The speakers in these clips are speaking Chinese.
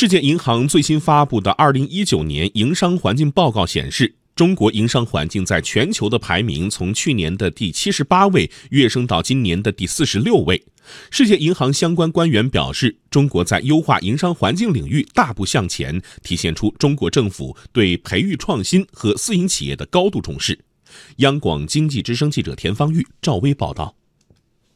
世界银行最新发布的《二零一九年营商环境报告》显示，中国营商环境在全球的排名从去年的第七十八位跃升到今年的第四十六位。世界银行相关官员表示，中国在优化营商环境领域大步向前，体现出中国政府对培育创新和私营企业的高度重视。央广经济之声记者田方玉、赵薇报道。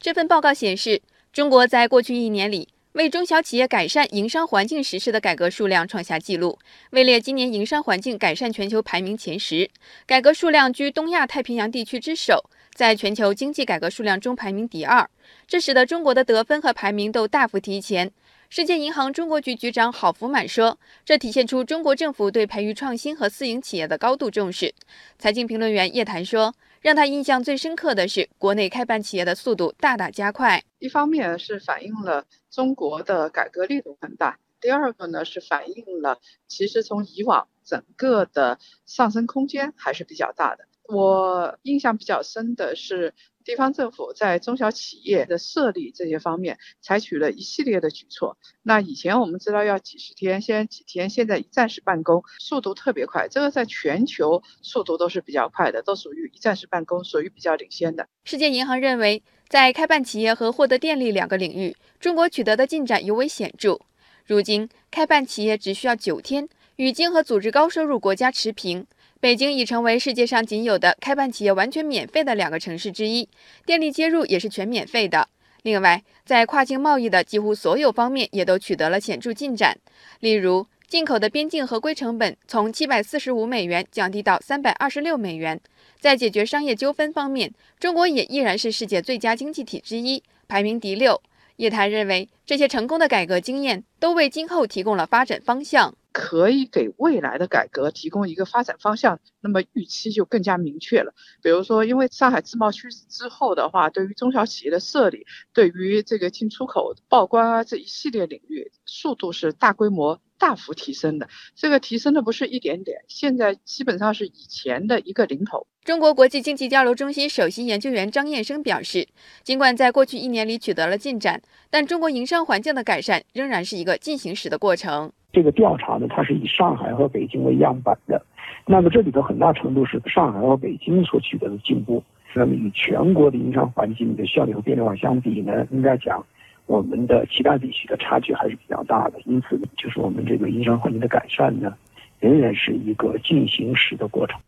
这份报告显示，中国在过去一年里为中小企业改善营商环境实施的改革数量创下纪录，位列今年营商环境改善全球排名前十，改革数量居东亚太平洋地区之首。在全球经济改革数量中排名第二，这使得中国的得分和排名都大幅提前。世界银行中国局局长郝福满说：“这体现出中国政府对培育创新和私营企业的高度重视。”财经评论员叶檀说：“让他印象最深刻的是，国内开办企业的速度大大加快。一方面是反映了中国的改革力度很大，第二个呢是反映了其实从以往整个的上升空间还是比较大的。”我印象比较深的是，地方政府在中小企业的设立这些方面采取了一系列的举措。那以前我们知道要几十天，现在几天，现在一站式办公速度特别快，这个在全球速度都是比较快的，都属于一站式办公，属于比较领先的。世界银行认为，在开办企业和获得电力两个领域，中国取得的进展尤为显著。如今，开办企业只需要九天，与经合组织高收入国家持平。北京已成为世界上仅有的开办企业完全免费的两个城市之一，电力接入也是全免费的。另外，在跨境贸易的几乎所有方面也都取得了显著进展。例如，进口的边境合规成本从七百四十五美元降低到三百二十六美元。在解决商业纠纷方面，中国也依然是世界最佳经济体之一，排名第六。叶檀认为，这些成功的改革经验都为今后提供了发展方向。可以给未来的改革提供一个发展方向，那么预期就更加明确了。比如说，因为上海自贸区之后的话，对于中小企业的设立，对于这个进出口、报关啊这一系列领域，速度是大规模、大幅提升的。这个提升的不是一点点，现在基本上是以前的一个零头。中国国际经济交流中心首席研究员张燕生表示，尽管在过去一年里取得了进展，但中国营商环境的改善仍然是一个进行时的过程。这个调查呢，它是以上海和北京为样板的，那么这里头很大程度是上海和北京所取得的进步。那么与全国的营商环境的效率和便利化相比呢，应该讲我们的其他地区的差距还是比较大的。因此，就是我们这个营商环境的改善呢，仍然是一个进行时的过程。